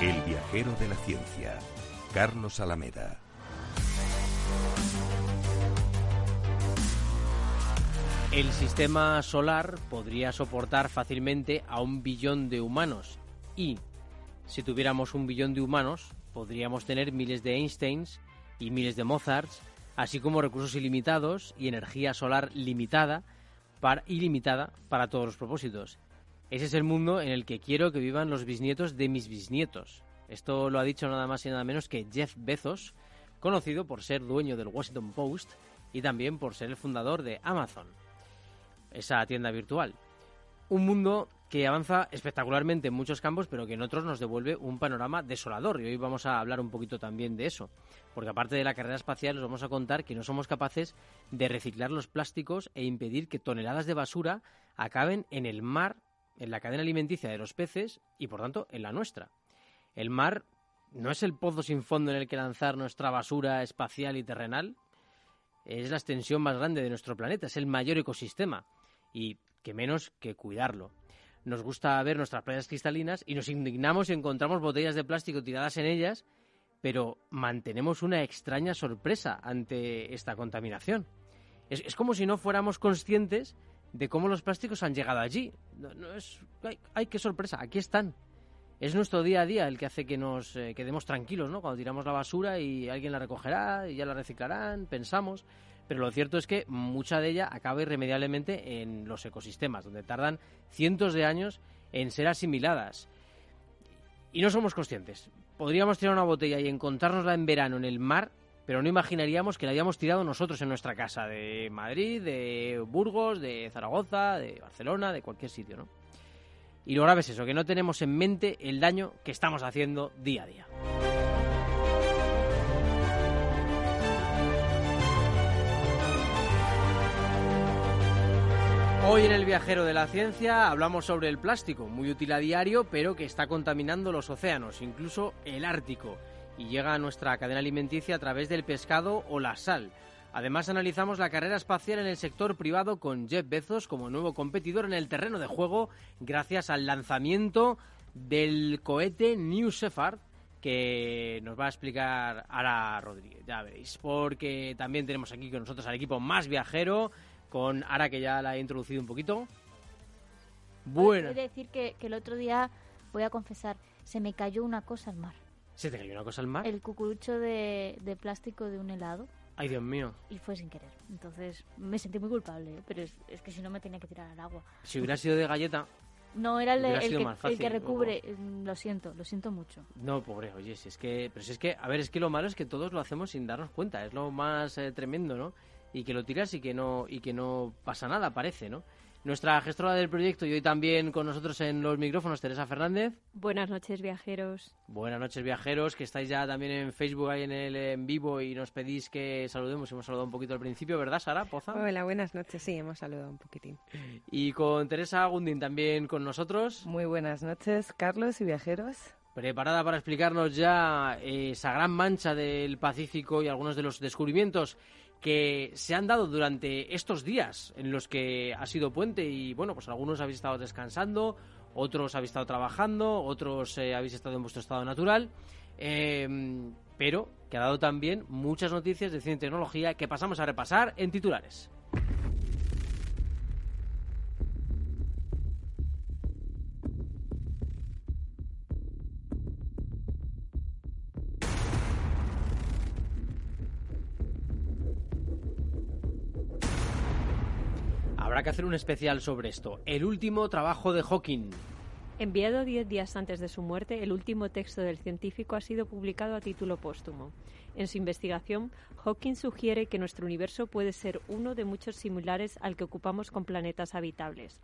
El viajero de la ciencia, Carlos Alameda. El sistema solar podría soportar fácilmente a un billón de humanos y, si tuviéramos un billón de humanos, podríamos tener miles de Einsteins y miles de Mozarts, así como recursos ilimitados y energía solar limitada para, ilimitada para todos los propósitos. Ese es el mundo en el que quiero que vivan los bisnietos de mis bisnietos. Esto lo ha dicho nada más y nada menos que Jeff Bezos, conocido por ser dueño del Washington Post y también por ser el fundador de Amazon, esa tienda virtual. Un mundo que avanza espectacularmente en muchos campos, pero que en otros nos devuelve un panorama desolador. Y hoy vamos a hablar un poquito también de eso. Porque aparte de la carrera espacial, os vamos a contar que no somos capaces de reciclar los plásticos e impedir que toneladas de basura acaben en el mar en la cadena alimenticia de los peces y por tanto en la nuestra. El mar no es el pozo sin fondo en el que lanzar nuestra basura espacial y terrenal, es la extensión más grande de nuestro planeta, es el mayor ecosistema y que menos que cuidarlo. Nos gusta ver nuestras playas cristalinas y nos indignamos si encontramos botellas de plástico tiradas en ellas, pero mantenemos una extraña sorpresa ante esta contaminación. Es, como si no fuéramos conscientes de cómo los plásticos han llegado allí. No, es, ay, qué sorpresa, aquí están. Es nuestro día a día el que hace que nos eh, quedemos tranquilos, ¿no? Cuando tiramos la basura y alguien la recogerá y ya la reciclarán, pensamos. Pero lo cierto es que mucha de ella acaba irremediablemente en los ecosistemas, donde tardan cientos de años en ser asimiladas. Y no somos conscientes. Podríamos tirar una botella y encontrárnosla en verano en el mar pero no imaginaríamos que la habíamos tirado nosotros en nuestra casa, de Madrid, de Burgos, de Zaragoza, de Barcelona, de cualquier sitio, ¿no? Y lo grave es eso, que no tenemos en mente el daño que estamos haciendo día a día. Hoy en el viajero de la ciencia hablamos sobre el plástico, muy útil a diario, pero que está contaminando los océanos, incluso el Ártico y llega a nuestra cadena alimenticia a través del pescado o la sal. Además, analizamos la carrera espacial en el sector privado con Jeff Bezos como nuevo competidor en el terreno de juego gracias al lanzamiento del cohete New Shepard que nos va a explicar Ara Rodríguez, ya veréis, porque también tenemos aquí con nosotros al equipo más viajero, con Ara que ya la he introducido un poquito. Bueno. Quiero decir que, que el otro día, voy a confesar, se me cayó una cosa al mar. ¿Se te cayó una cosa al mar? El cucurucho de, de plástico de un helado. Ay, Dios mío. Y fue sin querer. Entonces me sentí muy culpable, pero es, es, que si no me tenía que tirar al agua. Si hubiera sido de galleta. No, era el, que, el que, recubre. Mm, lo siento, lo siento mucho. No, pobre, oye, si es que. Pero si es que, a ver, es que lo malo es que todos lo hacemos sin darnos cuenta. Es lo más eh, tremendo, ¿no? Y que lo tiras y que no, y que no pasa nada, parece, ¿no? Nuestra gestora del proyecto y hoy también con nosotros en los micrófonos, Teresa Fernández. Buenas noches, viajeros. Buenas noches, viajeros, que estáis ya también en Facebook ahí en el en vivo y nos pedís que saludemos. Hemos saludado un poquito al principio, ¿verdad, Sara Poza? Hola, buenas noches. Sí, hemos saludado un poquitín. Y con Teresa Gundín también con nosotros. Muy buenas noches, Carlos y viajeros preparada para explicarnos ya esa gran mancha del Pacífico y algunos de los descubrimientos que se han dado durante estos días en los que ha sido puente y bueno, pues algunos habéis estado descansando, otros habéis estado trabajando, otros eh, habéis estado en vuestro estado natural, em, pero que ha dado también muchas noticias de ciencia y tecnología que pasamos a repasar en titulares. Habrá que hacer un especial sobre esto. El último trabajo de Hawking. Enviado diez días antes de su muerte, el último texto del científico ha sido publicado a título póstumo. En su investigación, Hawking sugiere que nuestro universo puede ser uno de muchos similares al que ocupamos con planetas habitables.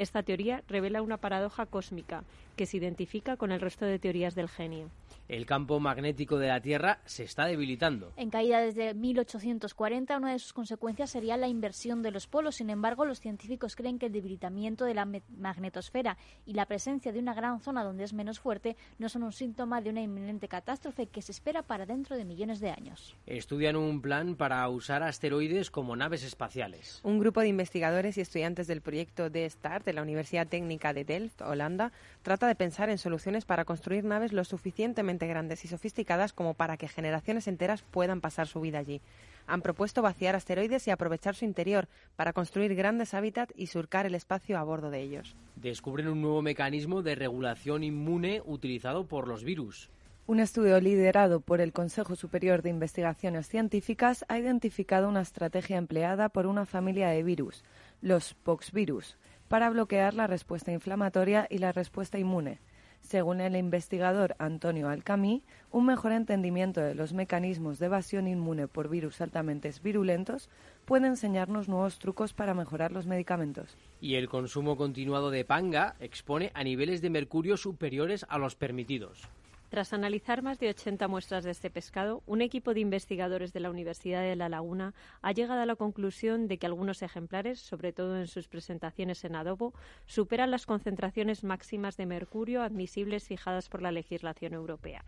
Esta teoría revela una paradoja cósmica que se identifica con el resto de teorías del genio el campo magnético de la Tierra se está debilitando. En caída desde 1840, una de sus consecuencias sería la inversión de los polos. Sin embargo, los científicos creen que el debilitamiento de la magnetosfera y la presencia de una gran zona donde es menos fuerte no son un síntoma de una inminente catástrofe que se espera para dentro de millones de años. Estudian un plan para usar asteroides como naves espaciales. Un grupo de investigadores y estudiantes del proyecto D-STAR de la Universidad Técnica de Delft, Holanda, trata de pensar en soluciones para construir naves lo suficientemente grandes y sofisticadas como para que generaciones enteras puedan pasar su vida allí. Han propuesto vaciar asteroides y aprovechar su interior para construir grandes hábitats y surcar el espacio a bordo de ellos. Descubren un nuevo mecanismo de regulación inmune utilizado por los virus. Un estudio liderado por el Consejo Superior de Investigaciones Científicas ha identificado una estrategia empleada por una familia de virus, los poxvirus, para bloquear la respuesta inflamatoria y la respuesta inmune. Según el investigador Antonio Alcamí, un mejor entendimiento de los mecanismos de evasión inmune por virus altamente virulentos puede enseñarnos nuevos trucos para mejorar los medicamentos. Y el consumo continuado de panga expone a niveles de mercurio superiores a los permitidos. Tras analizar más de 80 muestras de este pescado, un equipo de investigadores de la Universidad de La Laguna ha llegado a la conclusión de que algunos ejemplares, sobre todo en sus presentaciones en adobo, superan las concentraciones máximas de mercurio admisibles fijadas por la legislación europea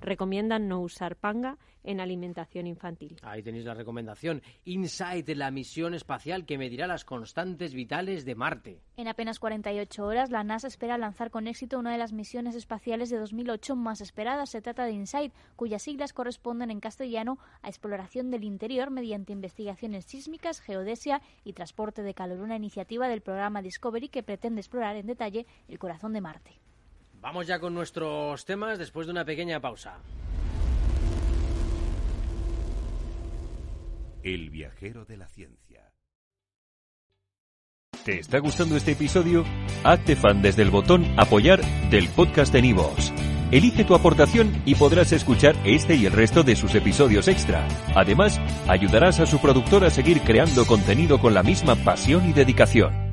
recomiendan no usar panga en alimentación infantil. Ahí tenéis la recomendación. Insight, la misión espacial que medirá las constantes vitales de Marte. En apenas 48 horas, la NASA espera lanzar con éxito una de las misiones espaciales de 2008 más esperadas. Se trata de InSight, cuyas siglas corresponden en castellano a exploración del interior mediante investigaciones sísmicas, geodesia y transporte de calor, una iniciativa del programa Discovery que pretende explorar en detalle el corazón de Marte. Vamos ya con nuestros temas después de una pequeña pausa. El viajero de la ciencia. ¿Te está gustando este episodio? Hazte fan desde el botón Apoyar del podcast de Nivos. Elige tu aportación y podrás escuchar este y el resto de sus episodios extra. Además, ayudarás a su productor a seguir creando contenido con la misma pasión y dedicación.